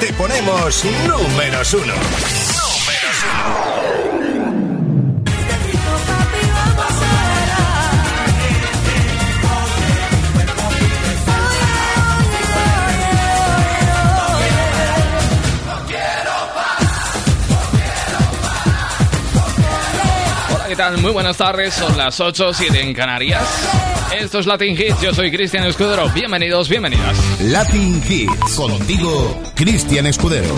te ponemos números uno. Tal? Muy buenas tardes, son las 8, 7 en Canarias. Esto es Latin Hits, yo soy Cristian Escudero. Bienvenidos, bienvenidas. Latin Hits, contigo, Cristian Escudero.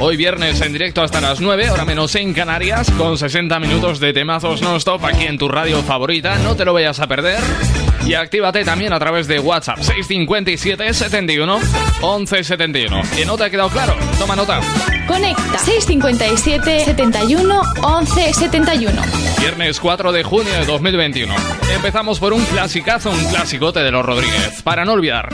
Hoy viernes en directo hasta las 9, hora menos en Canarias, con 60 minutos de temazos non-stop aquí en tu radio favorita. No te lo vayas a perder. Y actívate también a través de WhatsApp 657 71 11 71. ¿Que no te ha quedado claro? Toma nota. Conecta 657 71 11 71. Viernes 4 de junio de 2021. Empezamos por un clasicazo, un clasicote de los Rodríguez. Para no olvidar.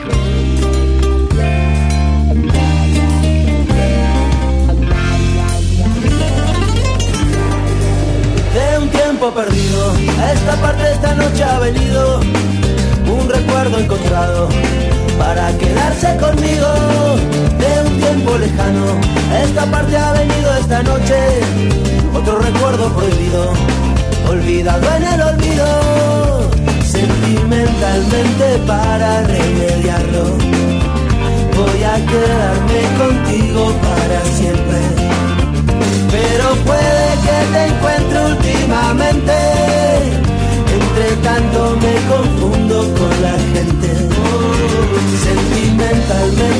De un tiempo perdido, a esta parte esta noche ha venido un recuerdo encontrado para quedarse conmigo de un lejano. Esta parte ha venido esta noche, otro recuerdo prohibido, olvidado en el olvido, sentimentalmente para remediarlo. Voy a quedarme contigo para siempre, pero puede que te encuentre últimamente entre tanto me confundo con la gente. Sentimentalmente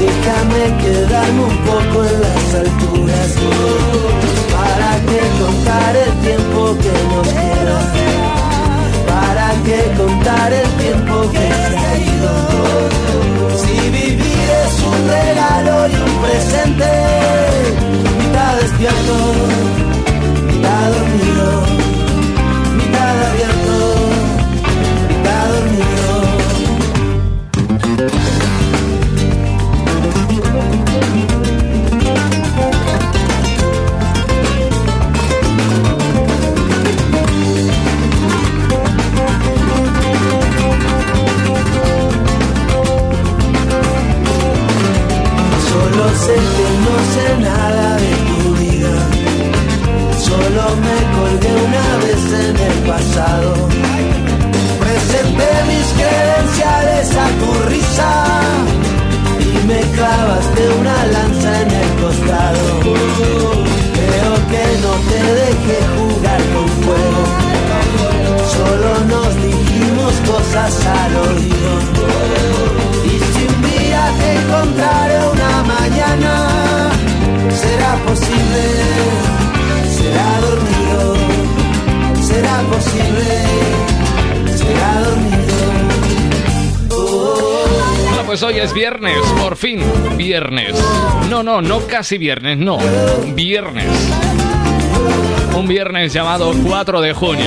Déjame quedarme un poco en las alturas para que contar el tiempo que nos queda. Para que contar el tiempo que se ha ido. Si vivir es un regalo y un presente, mitad despierto, mitad dormido, es viernes, por fin, viernes. No, no, no casi viernes, no, viernes. Un viernes llamado 4 de junio.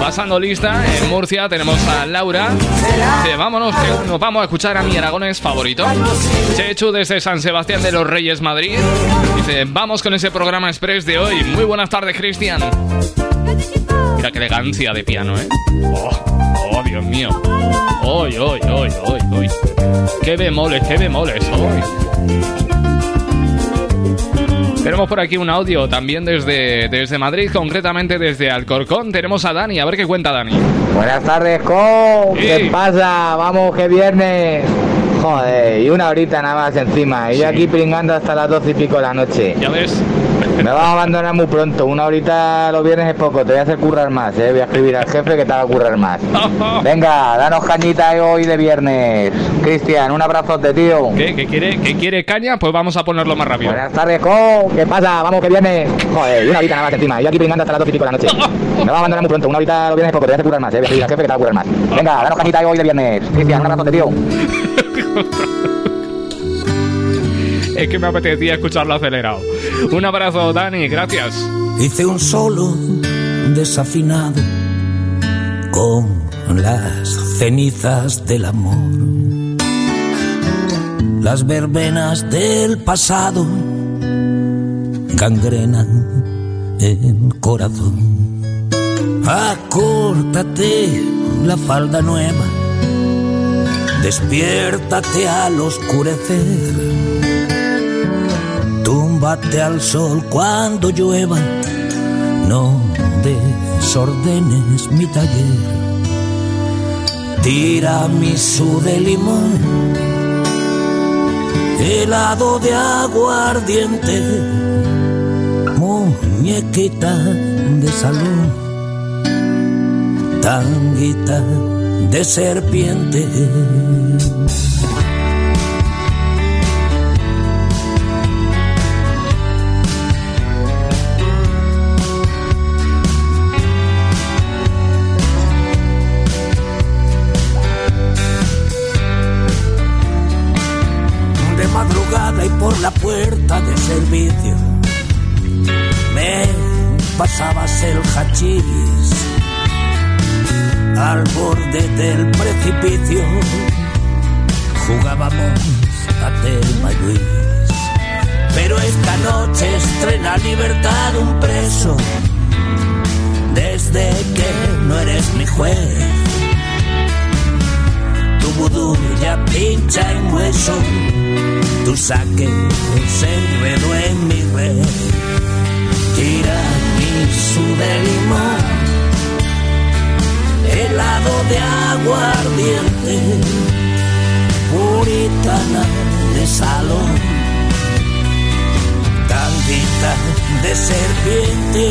Pasando lista, en Murcia tenemos a Laura. Dice, vámonos, que nos vamos a escuchar a mi Aragones favorito. Chechu desde San Sebastián de los Reyes, Madrid. Dice, vamos con ese programa express de hoy. Muy buenas tardes, Cristian. Mira qué elegancia de piano, ¿eh? Oh, oh Dios mío. Hoy, hoy, hoy, hoy, hoy. Qué bemoles, qué bemoles, hoy. Tenemos por aquí un audio también desde, desde Madrid, concretamente desde Alcorcón. Tenemos a Dani, a ver qué cuenta Dani. Buenas tardes, Co. ¿Qué pasa? Vamos, que viernes. Joder, y una horita nada más encima. Y yo aquí pringando hasta las doce y pico de la noche. ¿Ya ves? Me vas a abandonar muy pronto. Una horita los viernes es poco. Te voy a hacer currar más, ¿eh? Voy a escribir al jefe que te haga currar más. Venga, danos cañita hoy de viernes. Cristian, un abrazote, tío. ¿Qué? ¿Qué quiere, ¿Qué quiere caña? Pues vamos a ponerlo más rápido. Buenas tardes, Co. ¿Qué pasa? Vamos, que viernes. Joder, y una horita nada más encima. Yo aquí brindando hasta las 2 y pico de la noche. Me vas a abandonar muy pronto. Una horita los viernes es poco. Te voy a hacer currar más, ¿eh? Voy a escribir al jefe que te haga currar más. Venga, danos cañita hoy de viernes. Cristian, un abrazote, tío. Es que me apetecía escucharlo acelerado. Un abrazo, Dani, gracias. Hice un solo desafinado con las cenizas del amor. Las verbenas del pasado gangrenan el corazón. Acórtate la falda nueva, despiértate al oscurecer. Túmbate al sol cuando llueva, no desordenes mi taller. Tira mi su de limón, helado de aguardiente, muñequita de salón, tanguita de serpiente. Y por la puerta de servicio. Me pasabas el hachís al borde del precipicio. Jugábamos a Telma Luis. Pero esta noche estrena libertad un preso. Desde que no eres mi juez. Tu vudú ya pincha en hueso tu saque se enredó en mi red. Tira mi su de limón, helado de aguardiente, puritana de salón, tanguita de serpiente.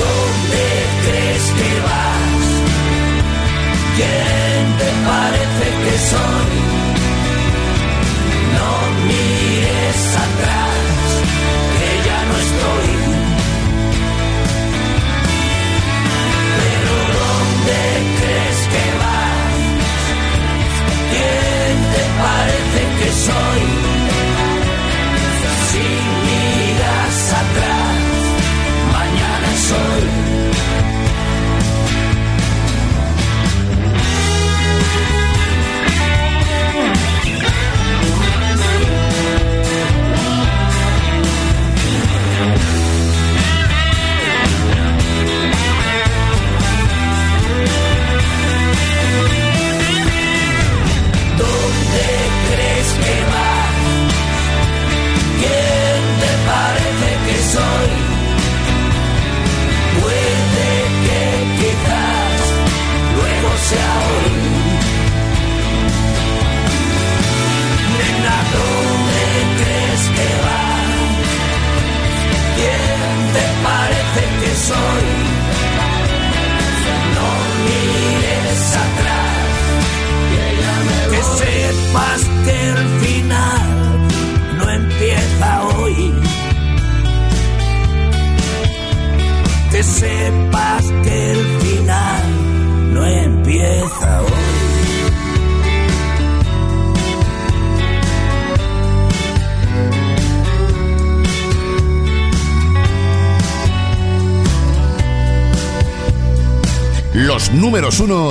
¿Dónde crees que vas? ¿Quién te parece que soy? No mires atrás, que ya no estoy. Pero ¿dónde crees que vas? ¿Quién te parece que soy?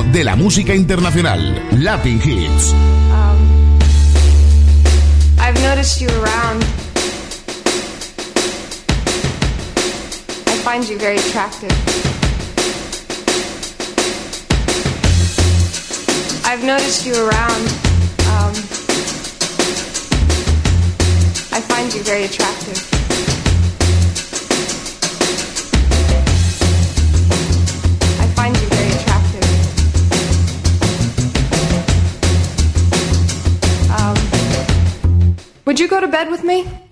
De la música internacional, Latin Hits. Um, I've noticed you around. I find you very attractive. I've noticed you around. Um, I find you very attractive. Bed with me?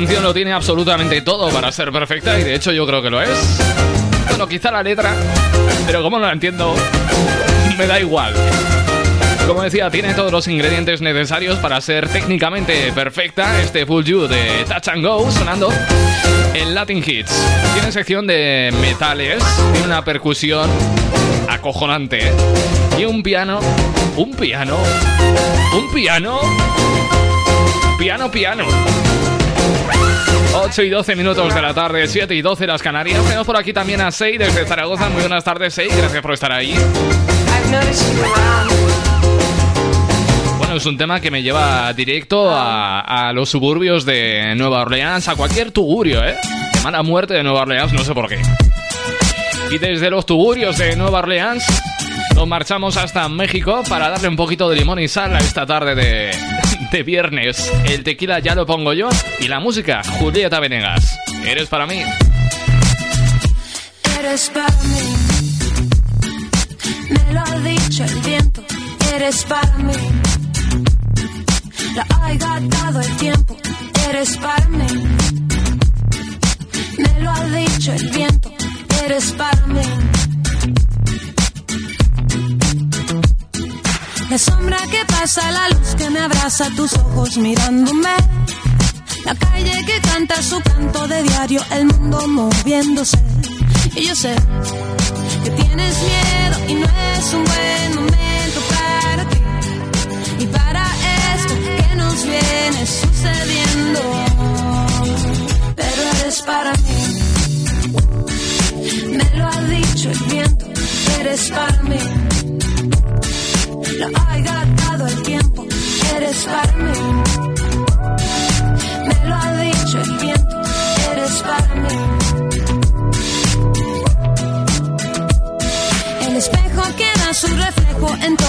Canción lo tiene absolutamente todo para ser perfecta y de hecho yo creo que lo es. Bueno, quizá la letra, pero como no la entiendo, me da igual. Como decía, tiene todos los ingredientes necesarios para ser técnicamente perfecta. Este Full You de Touch and Go sonando en Latin Hits. Tiene sección de metales, tiene una percusión acojonante y un piano. ¿Un piano? ¿Un piano? Piano, piano. 8 y 12 minutos de la tarde, 7 y 12 las Canarias. Tenemos por aquí también a Sei desde Zaragoza. Muy buenas tardes, Sei. Gracias por estar ahí. Bueno, es un tema que me lleva directo a, los suburbios de Nueva Orleans, a cualquier tugurio, ¿eh? De mala muerte de Nueva Orleans, no sé por qué. Y desde los tugurios de Nueva Orleans nos marchamos hasta México para darle un poquito de limón y sal a esta tarde de, de viernes. El tequila ya lo pongo yo y la música, Julieta Venegas. Eres para mí. Eres para mí, me lo ha dicho el viento. Eres para mí, lo ha gastado el tiempo. Eres para mí, me lo ha dicho el viento. Eres para mí. La sombra que pasa, la luz que me abraza, tus ojos mirándome. La calle que canta su canto de diario, el mundo moviéndose. Y yo sé que tienes miedo y no es un buen momento para ti. Y para esto que nos viene sucediendo.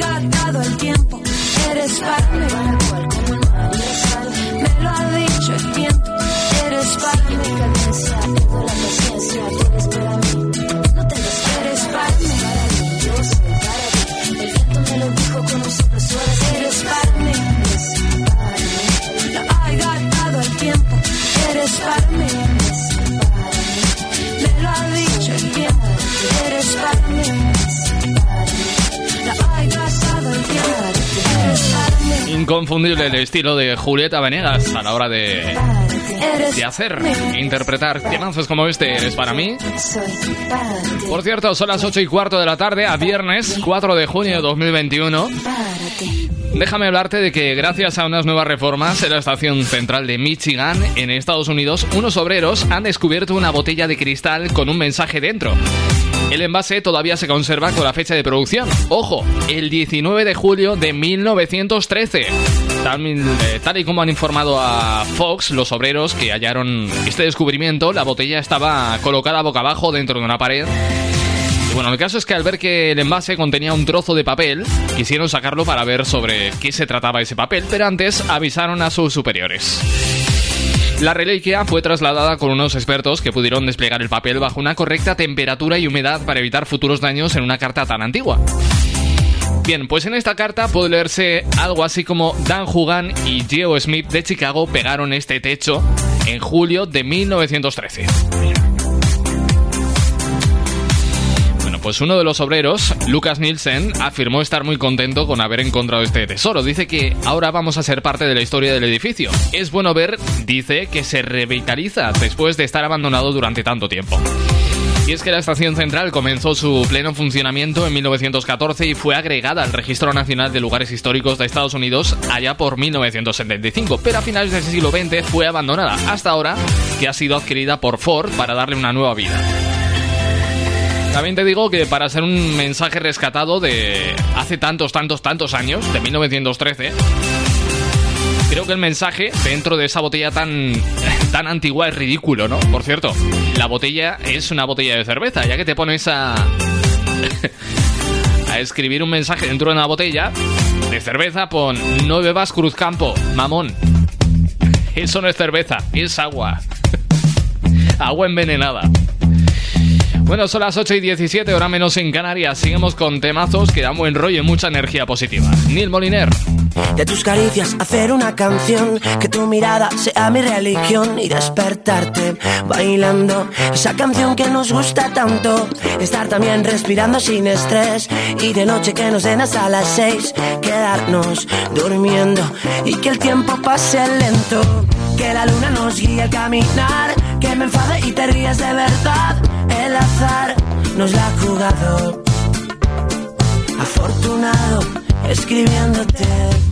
ha el tiempo. Eres parte inconfundible el estilo de Julieta Venegas a la hora de, de hacer, interpretar temazos como este. ¿Eres para mí? Por cierto, son las 8 y cuarto de la tarde a viernes 4 de junio de 2021. Déjame hablarte de que gracias a unas nuevas reformas en la estación central de Michigan, en Estados Unidos, unos obreros han descubierto una botella de cristal con un mensaje dentro. El envase todavía se conserva con la fecha de producción. Ojo, el 19 de julio de 1913. Tal, eh, tal, y como han informado a Fox, los obreros que hallaron este descubrimiento, la botella estaba colocada boca abajo dentro de una pared bueno, el caso es que al ver que el envase contenía un trozo de papel, quisieron sacarlo para ver sobre qué se trataba ese papel, pero antes avisaron a sus superiores. La reliquia fue trasladada con unos expertos que pudieron desplegar el papel bajo una correcta temperatura y humedad para evitar futuros daños en una carta tan antigua. Bien, pues en esta carta puede leerse algo así como Dan Hugan y Geo Smith de Chicago pegaron este techo en julio de 1913. Pues uno de los obreros, Lucas Nielsen, afirmó estar muy contento con haber encontrado este tesoro. Dice que ahora vamos a ser parte de la historia del edificio. Es bueno ver, dice, que se revitaliza después de estar abandonado durante tanto tiempo. Y es que la estación central comenzó su pleno funcionamiento en 1914 y fue agregada al Registro Nacional de Lugares Históricos de Estados Unidos allá por 1975, pero a finales del siglo XX fue abandonada, hasta ahora que ha sido adquirida por Ford para darle una nueva vida. También te digo que para ser un mensaje rescatado de hace tantos, tantos, tantos años, de 1913, creo que el mensaje dentro de esa botella tan, tan antigua es ridículo, ¿no? Por cierto, la botella es una botella de cerveza, ya que te pones a... a escribir un mensaje dentro de una botella de cerveza, pon no bebas Cruzcampo, mamón. Eso no es cerveza, es agua. agua envenenada. Bueno, son las 8 y 17, hora menos en Canarias. Seguimos con temazos que dan buen rollo y mucha energía positiva. Neil Moliner. De tus caricias hacer una canción, que tu mirada sea mi religión y despertarte bailando esa canción que nos gusta tanto. Estar también respirando sin estrés y de noche que nos den hasta las 6, quedarnos durmiendo y que el tiempo pase lento. Que la luna nos guíe al caminar, que me enfade y te rías de verdad el azar nos la ha jugado. Afortunado escribiéndote.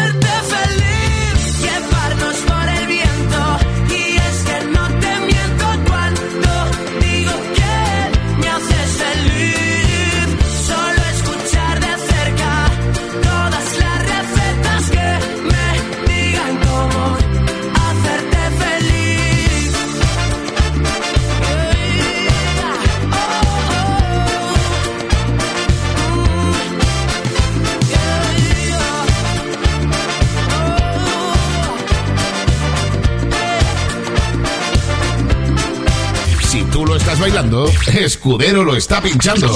bailando, Escudero lo está pinchando.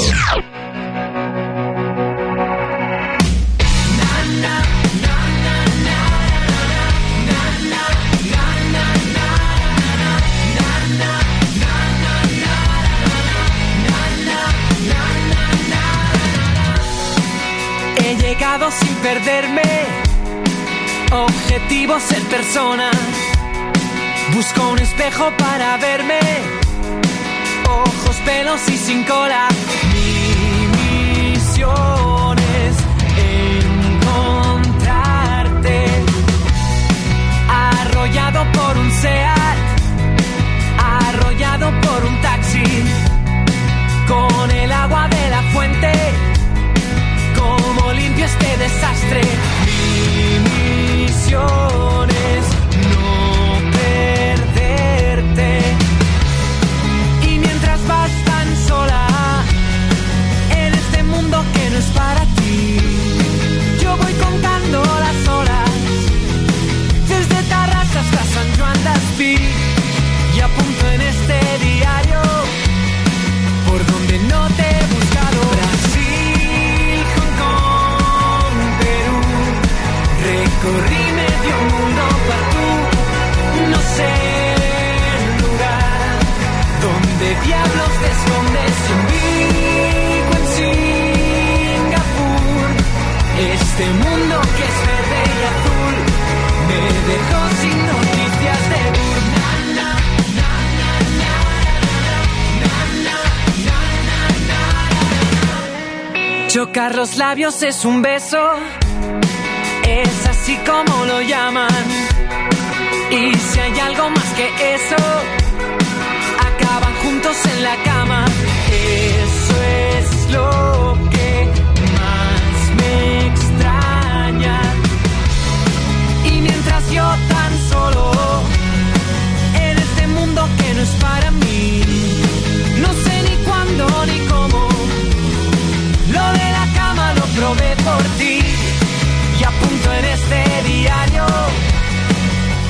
He llegado sin perderme. Objetivo ser persona. Busco un espejo para verme. Ojos, pelos y sin cola. Mi misión es encontrarte. Arrollado por un SEAT. Arrollado por un taxi. Con el agua de la fuente. Como limpio este desastre. Mi misión los labios es un beso, es así como lo llaman. Y si hay algo más que eso, acaban juntos en la cama. Eso es lo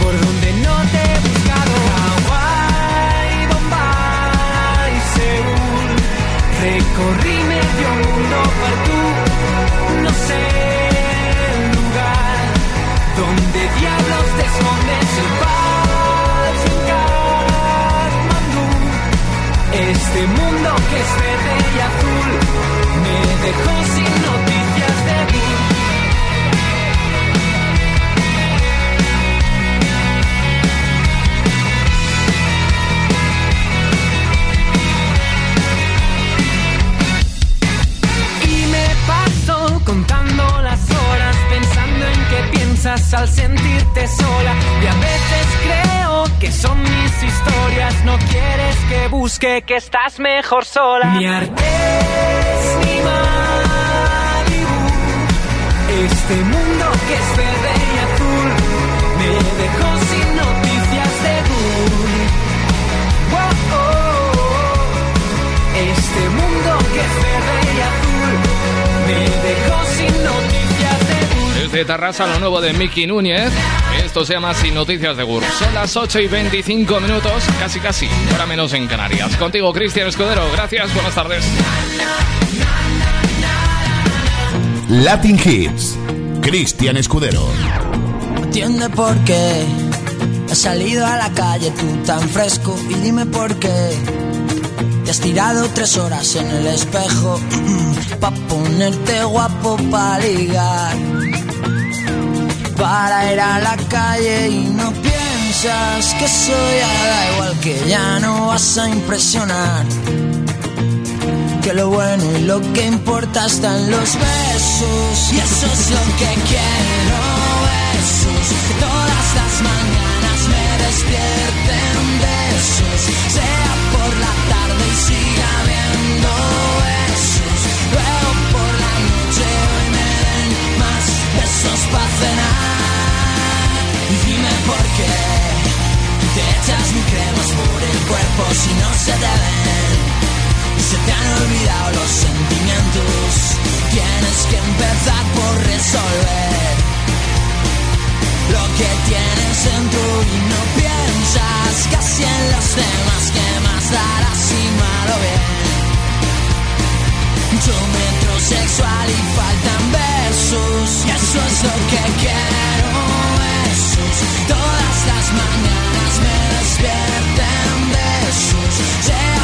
por donde no te he buscado. Hawái, Bombay, Seúl, recorrí medio mundo por tú, no sé el lugar donde diablos te escondes en Katmandú. Este mundo que es verde y azul me dejó sin al sentirte sola. Y a veces creo que son mis historias. No quieres que busque que estás mejor sola. Mi arte es mi Malibu. Este mundo que es verde y azul me dejó sin noticias de Gur. Wow, oh, oh. Este mundo que es verde y azul me dejó sin noticias. Desde Tarrasa, lo nuevo de Miki Núñez. Esto se llama Sin Noticias de GUR. Son las 8 y 25 minutos, casi casi, ahora menos en Canarias. Contigo, Cristian Escudero. Gracias, buenas tardes. Latin Hits. Cristian Escudero. entiende por qué has salido a la calle tú tan fresco y dime por qué te has tirado tres horas en el espejo pa ponerte guapo pa ligar para ir a la calle y no piensas que soy da igual que ya no vas a impresionar. Que lo bueno y lo que importa están los besos y eso es lo que quiero. Besos todas las mañanas me despierten besos para cenar. Dime por qué te echas mi cremas por el cuerpo si no se te ven. Se te han olvidado los sentimientos. Tienes que empezar por resolver lo que tienes dentro y no piensas casi en los demás. Que más darás yo me heterosexual y faltan besos. Eso es lo que quiero, besos. Todas las mañanas me despierten besos.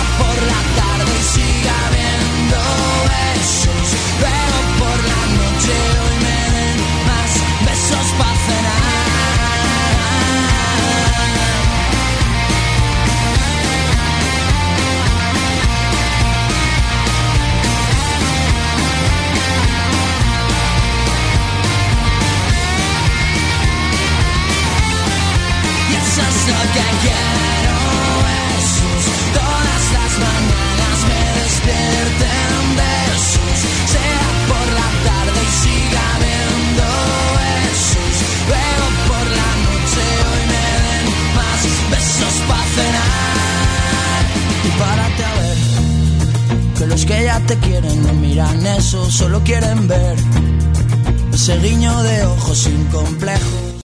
Solo quieren ver ese guiño de ojos sin complejo.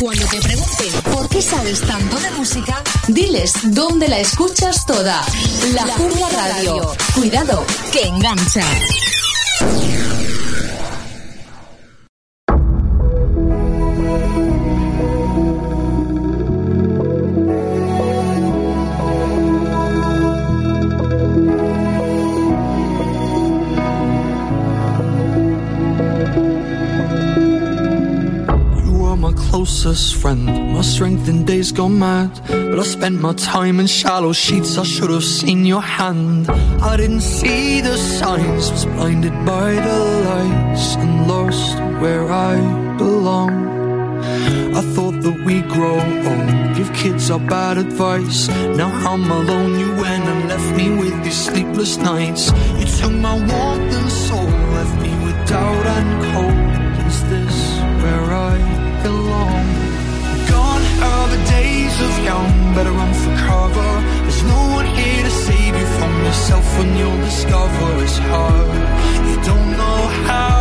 Cuando te pregunten por qué sabes tanto de música, diles dónde la escuchas toda. La, la Radio. Cuidado, que engancha. Strength in days gone mad. But I spent my time in shallow sheets. I should have seen your hand. I didn't see the signs. Was blinded by the lights and lost where I belong. I thought that we grow old, give kids our bad advice. Now I'm alone. You went and left me with these sleepless nights. You took my warmth and soul, left me with doubt and cold. Is this where I? belong. Days of young, better run for cover. There's no one here to save you from yourself when you'll discover it's hard. You don't know how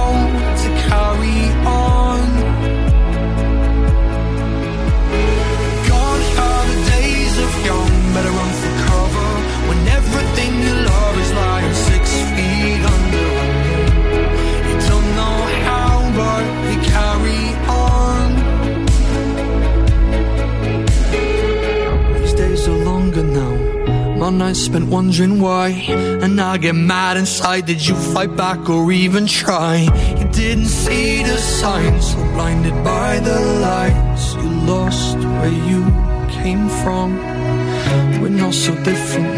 to carry on. My nights spent wondering why, and I get mad inside. Did you fight back or even try? You didn't see the signs, so blinded by the lights. You lost where you came from. We're not so different.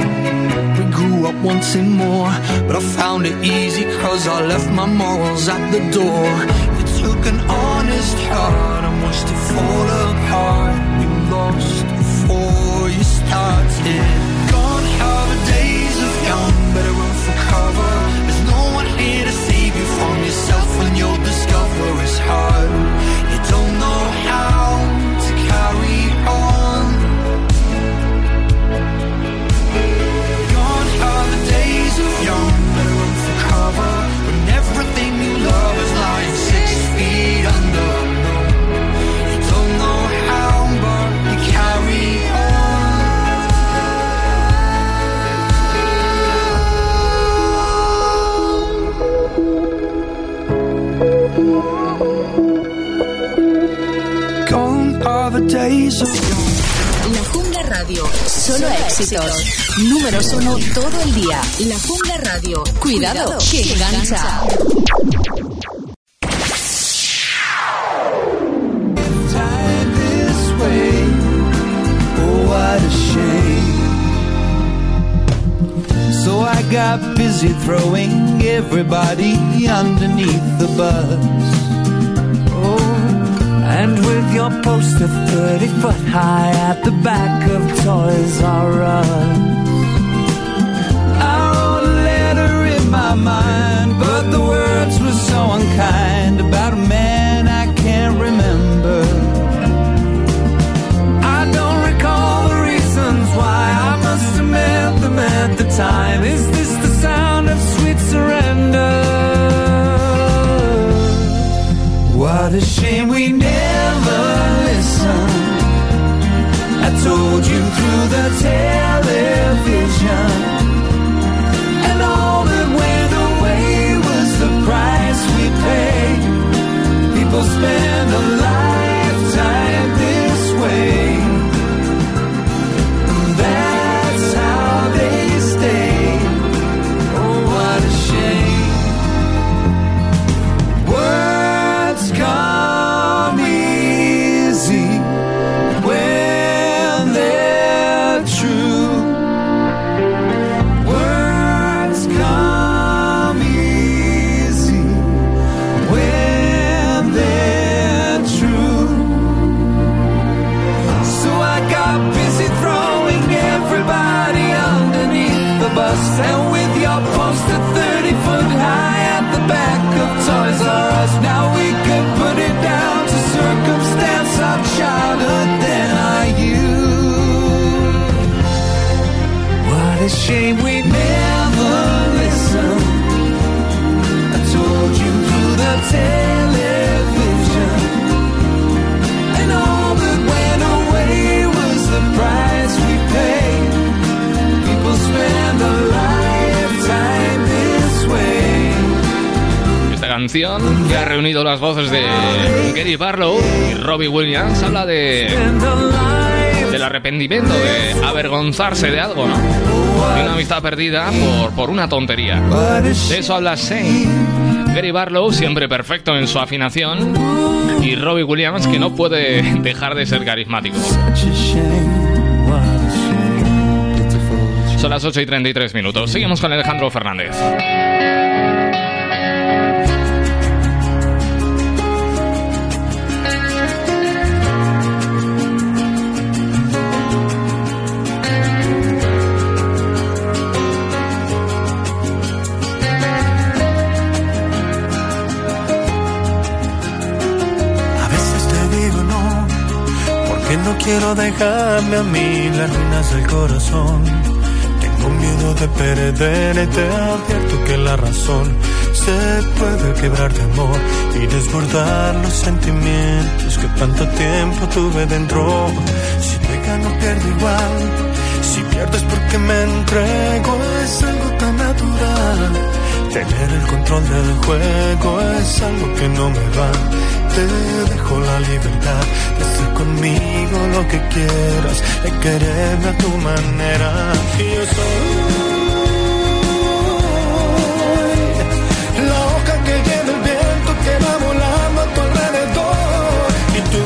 We grew up wanting more, but I found it easy cause I left my morals at the door. You took an honest heart and watched it fall apart. You lost before you started. Gone days of young, better run for cover. There's no one here to Solo éxitos. Números uno todo el día. La Jungla Radio. Cuidado, que engancha. So I got busy throwing everybody underneath the bus. And with your poster 30 foot high at the back of Toys R Us. I wrote a letter in my mind, but the words were so unkind about a man I can't remember. I don't recall the reasons why I must have met them at the time. Is What a shame we never listened. I told you through the television. And all that went away was the price we paid. People spent que ha reunido las voces de Gary Barlow y Robbie Williams habla de del arrepentimiento, de avergonzarse de algo, ¿no? De una amistad perdida por, por una tontería. De eso habla Shane. Gary Barlow, siempre perfecto en su afinación, y Robbie Williams, que no puede dejar de ser carismático. Son las 8 y 33 minutos. Seguimos con Alejandro Fernández. Quiero dejarme a mí las ruinas del corazón. Tengo miedo de perderte, advierto que la razón se puede quebrar de amor y desbordar los sentimientos que tanto tiempo tuve dentro. Si me gano, pierdo igual. Si pierdes porque me entrego, es algo tan natural. Tener el control del juego es algo que no me va. Te dejo la libertad de hacer conmigo lo que quieras, de quererme a tu manera. Y yo soy la hoja que lleva el viento que va volando a tu alrededor. Y tú,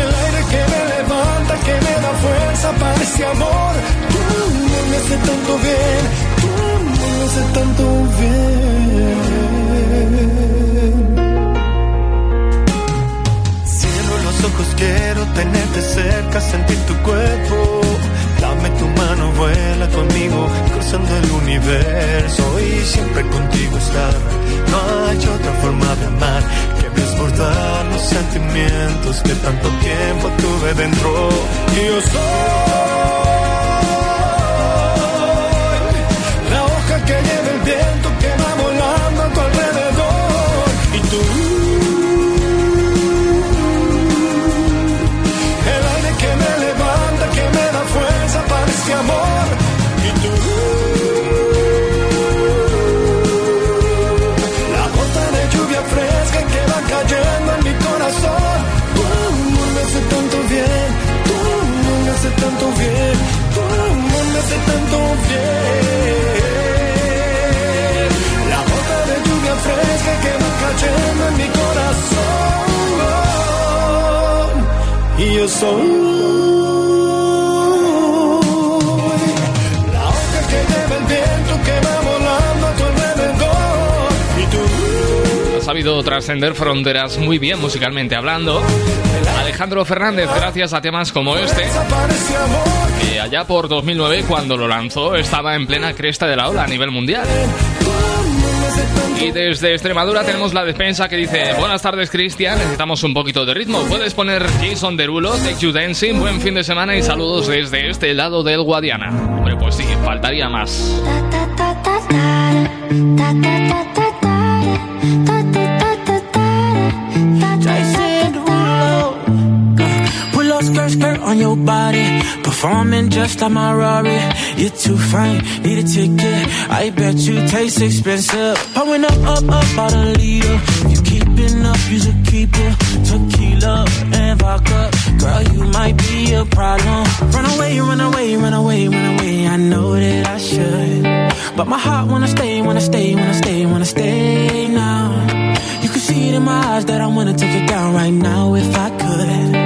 el aire que me levanta, que me da fuerza para ese amor. Tú me haces tanto bien, tú me haces tanto bien. Quiero tenerte cerca, sentir tu cuerpo. Dame tu mano, vuela conmigo, cruzando el universo y siempre contigo estar. No hay otra forma de amar que desbordar los sentimientos que tanto tiempo tuve dentro. Y yo soy tanto bien, tu amor me hace tanto bien. La gota de lluvia fresca que va cayendo en mi corazón. Y yo soy sabido trascender fronteras muy bien musicalmente hablando. Alejandro Fernández, gracias a temas como este, allá por 2009, cuando lo lanzó, estaba en plena cresta de la ola a nivel mundial. Y desde Extremadura tenemos la despensa que dice Buenas tardes Cristian, necesitamos un poquito de ritmo Puedes poner Jason Derulo, Take You Dancing Buen fin de semana y saludos desde este lado del Guadiana Hombre, pues sí, faltaría más on your body, performing just like my Rari. You're too fine, need a ticket. I bet you taste expensive. Pouring up, up, up, out a leader. You keeping up, you're a keeper. Tequila and vodka, girl, you might be a problem. Run away, run away, run away, run away. I know that I should, but my heart wanna stay, wanna stay, wanna stay, wanna stay now. You can see it in my eyes that I wanna take it down right now if I could.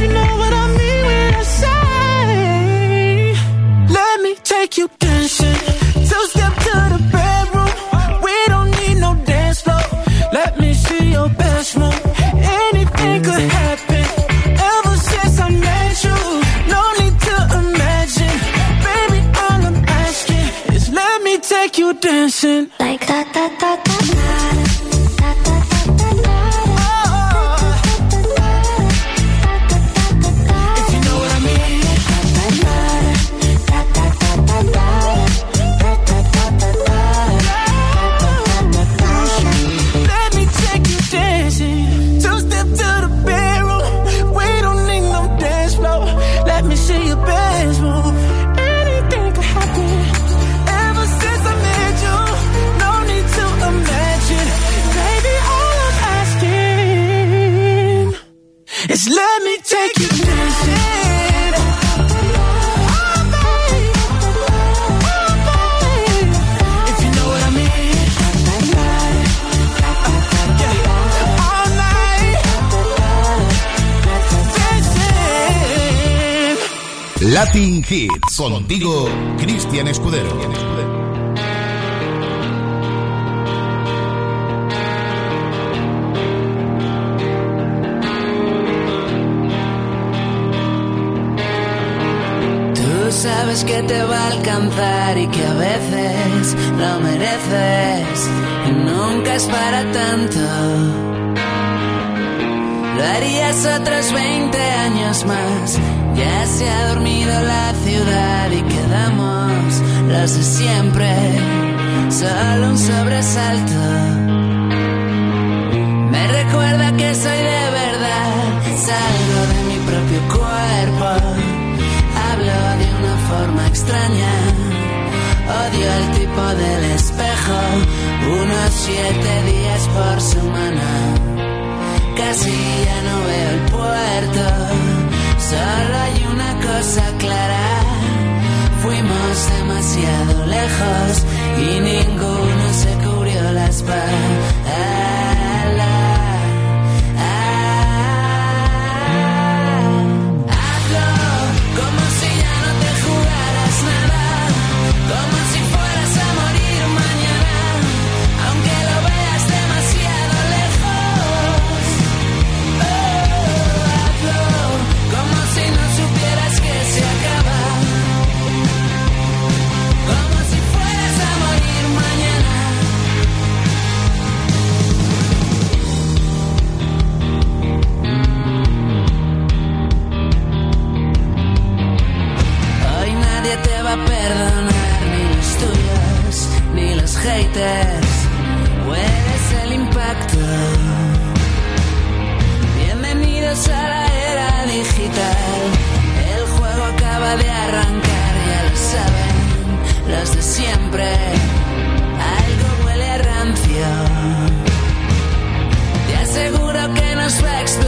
you know what I Contigo, Cristian Escudero. Tú sabes que te va a alcanzar y que a veces lo mereces y nunca es para tanto. Lo harías otros 20 años más. Ya se ha dormido la ciudad y quedamos los de siempre. Solo un sobresalto. Me recuerda que soy de verdad. Salgo de mi propio cuerpo. Hablo de una forma extraña. Odio el tipo del espejo. Unos siete días por semana. Casi ya no veo el puerto. Solo hay una cosa clara. Fuimos demasiado lejos y ninguno se cubrió la espalda. haters, hueles el impacto. Bienvenidos a la era digital, el juego acaba de arrancar, ya lo saben los de siempre, algo huele a rancio. Te aseguro que nos va a explotar.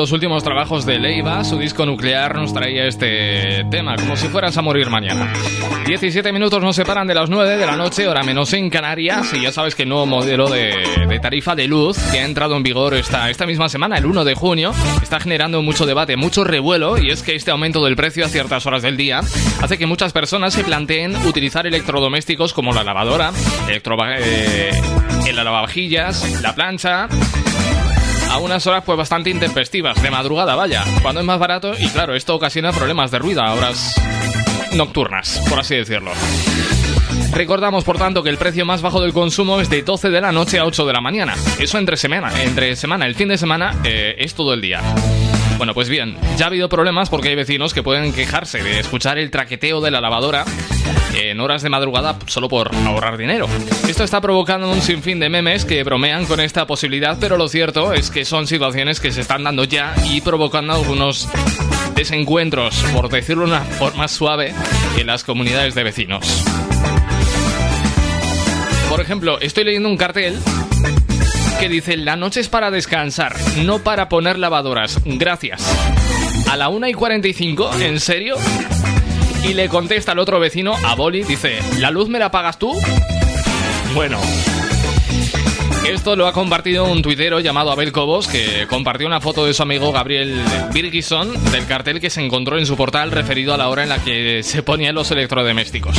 Los últimos trabajos de Leiva, su disco nuclear nos traía este tema, como si fueras a morir mañana. 17 minutos nos separan de las 9 de la noche, hora menos en Canarias, y ya sabes que el nuevo modelo de, tarifa de luz que ha entrado en vigor esta, esta misma semana, el 1 de junio, está generando mucho debate, mucho revuelo, y es que este aumento del precio a ciertas horas del día hace que muchas personas se planteen utilizar electrodomésticos como la lavadora, electro, eh, el lavavajillas, la plancha a unas horas pues bastante intempestivas, de madrugada vaya, cuando es más barato y claro, esto ocasiona problemas de ruido a horas nocturnas, por así decirlo. Recordamos, por tanto, que el precio más bajo del consumo es de 12 de la noche a 8 de la mañana. Eso entre semana. Entre semana, el fin de semana eh, es todo el día. Bueno, pues bien, ya ha habido problemas porque hay vecinos que pueden quejarse de escuchar el traqueteo de la lavadora en horas de madrugada solo por ahorrar dinero. Esto está provocando un sinfín de memes que bromean con esta posibilidad, pero lo cierto es que son situaciones que se están dando ya y provocando algunos desencuentros, por decirlo de una forma suave, en las comunidades de vecinos. Por ejemplo, estoy leyendo un cartel que dice la noche es para descansar, no para poner lavadoras. Gracias. A la 1 y 45, ¿en serio? Y le contesta al otro vecino, a Boli, dice, ¿la luz me la pagas tú? Bueno. Esto lo ha compartido un tuitero llamado Abel Cobos, que compartió una foto de su amigo Gabriel Birgison del cartel que se encontró en su portal referido a la hora en la que se ponían los electrodomésticos.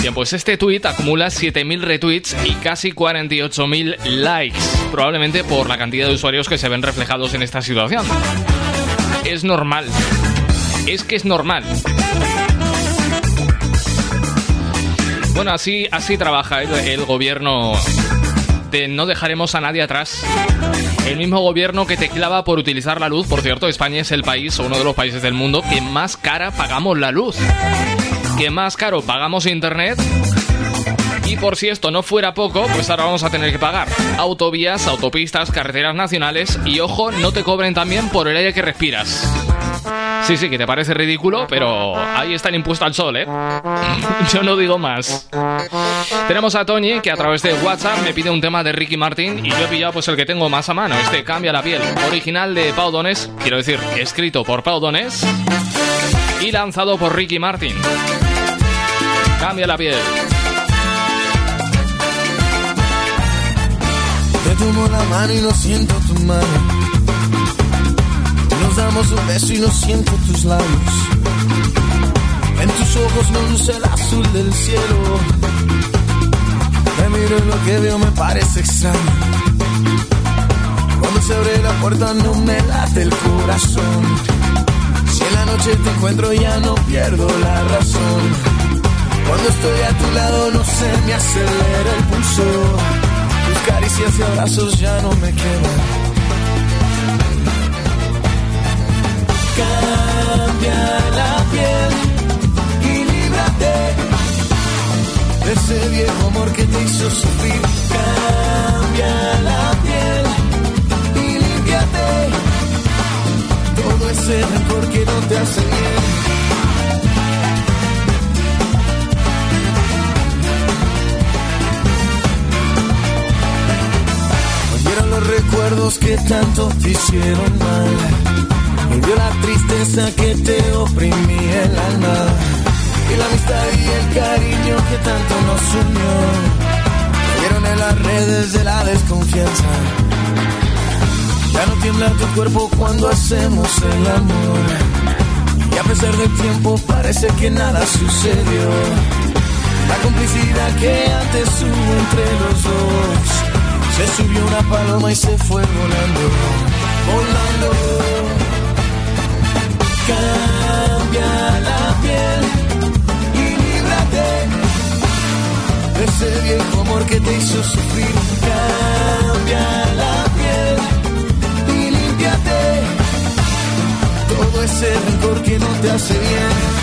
Bien, pues este tuit acumula 7.000 retweets y casi 48.000 likes, probablemente por la cantidad de usuarios que se ven reflejados en esta situación. Es normal, es que es normal. Bueno, así, así trabaja el, gobierno de no dejaremos a nadie atrás. El mismo gobierno que te clava por utilizar la luz. Por cierto, España es el país o uno de los países del mundo que más cara pagamos la luz. Que más caro pagamos internet. Y por si esto no fuera poco, pues ahora vamos a tener que pagar autovías, autopistas, carreteras nacionales y ojo, no te cobren también por el aire que respiras. Sí, sí, que te parece ridículo, pero ahí está el impuesto al sol, ¿eh? Yo no digo más. Tenemos a Tony, que a través de WhatsApp me pide un tema de Ricky Martin y yo he pillado pues el que tengo más a mano, este Cambia la piel, original de Pau quiero decir, escrito por Pau y lanzado por Ricky Martin. Cambia la piel. Te tomo la mano y no siento tu mano nos damos un beso y no siento tus labios. En tus ojos no luce el azul del cielo. Me miro y lo que veo me parece extraño. Cuando se abre la puerta no me late el corazón. Si en la noche te encuentro ya no pierdo la razón. Cuando estoy a tu lado no se me acelera el pulso. Tus caricias y abrazos ya no me quedan. Cambia la piel y líbrate de ese viejo amor que te hizo sufrir. Cambia la piel y límpiate todo ese rencor que no te hace bien. Recuerdos que tanto te hicieron mal Volvió la tristeza que te oprimía el alma y la amistad y el cariño que tanto nos unió. Vieron en las redes de la desconfianza. Ya no tiembla tu cuerpo cuando hacemos el amor. Y a pesar del tiempo parece que nada sucedió. La complicidad que antes hubo entre los dos. Se subió una paloma y se fue volando, volando. Cambia la piel y líbrate de ese viejo amor que te hizo sufrir. Cambia la piel y límpiate todo ese rencor que no te hace bien.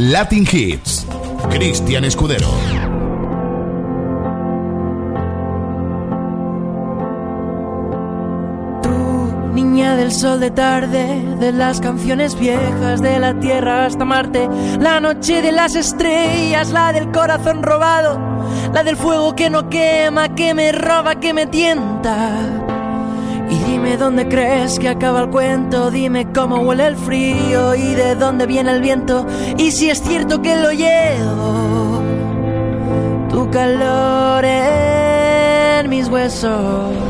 Latin Hits. Cristian Escudero. Tú, niña del sol de tarde, de las canciones viejas, de la tierra hasta Marte, la noche de las estrellas, la del corazón robado, la del fuego que no quema, que me roba, que me tienta Dime dónde crees que acaba el cuento, dime cómo huele el frío y de dónde viene el viento y si es cierto que lo llevo. Tu calor en mis huesos.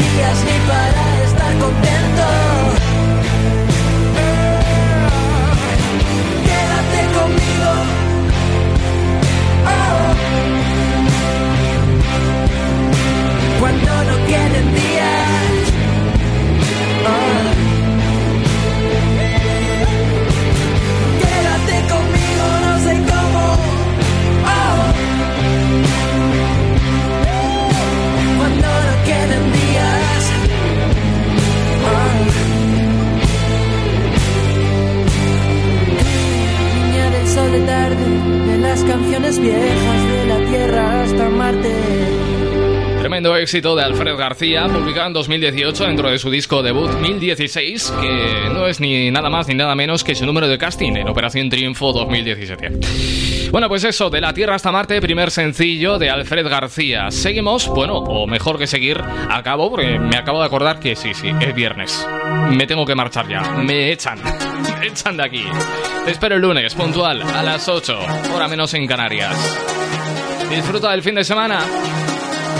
días ni para estar contento. Quédate conmigo. Oh. Cuando no quieren de tarde, de las canciones viejas de la tierra hasta Marte. Tremendo éxito de Alfred García, publicado en 2018 dentro de su disco debut 1016, que no es ni nada más ni nada menos que su número de casting en Operación Triunfo 2017. Bueno, pues eso, de la Tierra hasta Marte, primer sencillo de Alfred García. Seguimos, bueno, o mejor que seguir, acabo, porque me acabo de acordar que sí, sí, es viernes. Me tengo que marchar ya, me echan, me echan de aquí. Te espero el lunes, puntual, a las 8, hora menos en Canarias. Disfruta del fin de semana.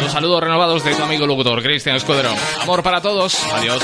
Los saludos renovados de tu amigo locutor, Cristian Escudero. Amor para todos. Adiós.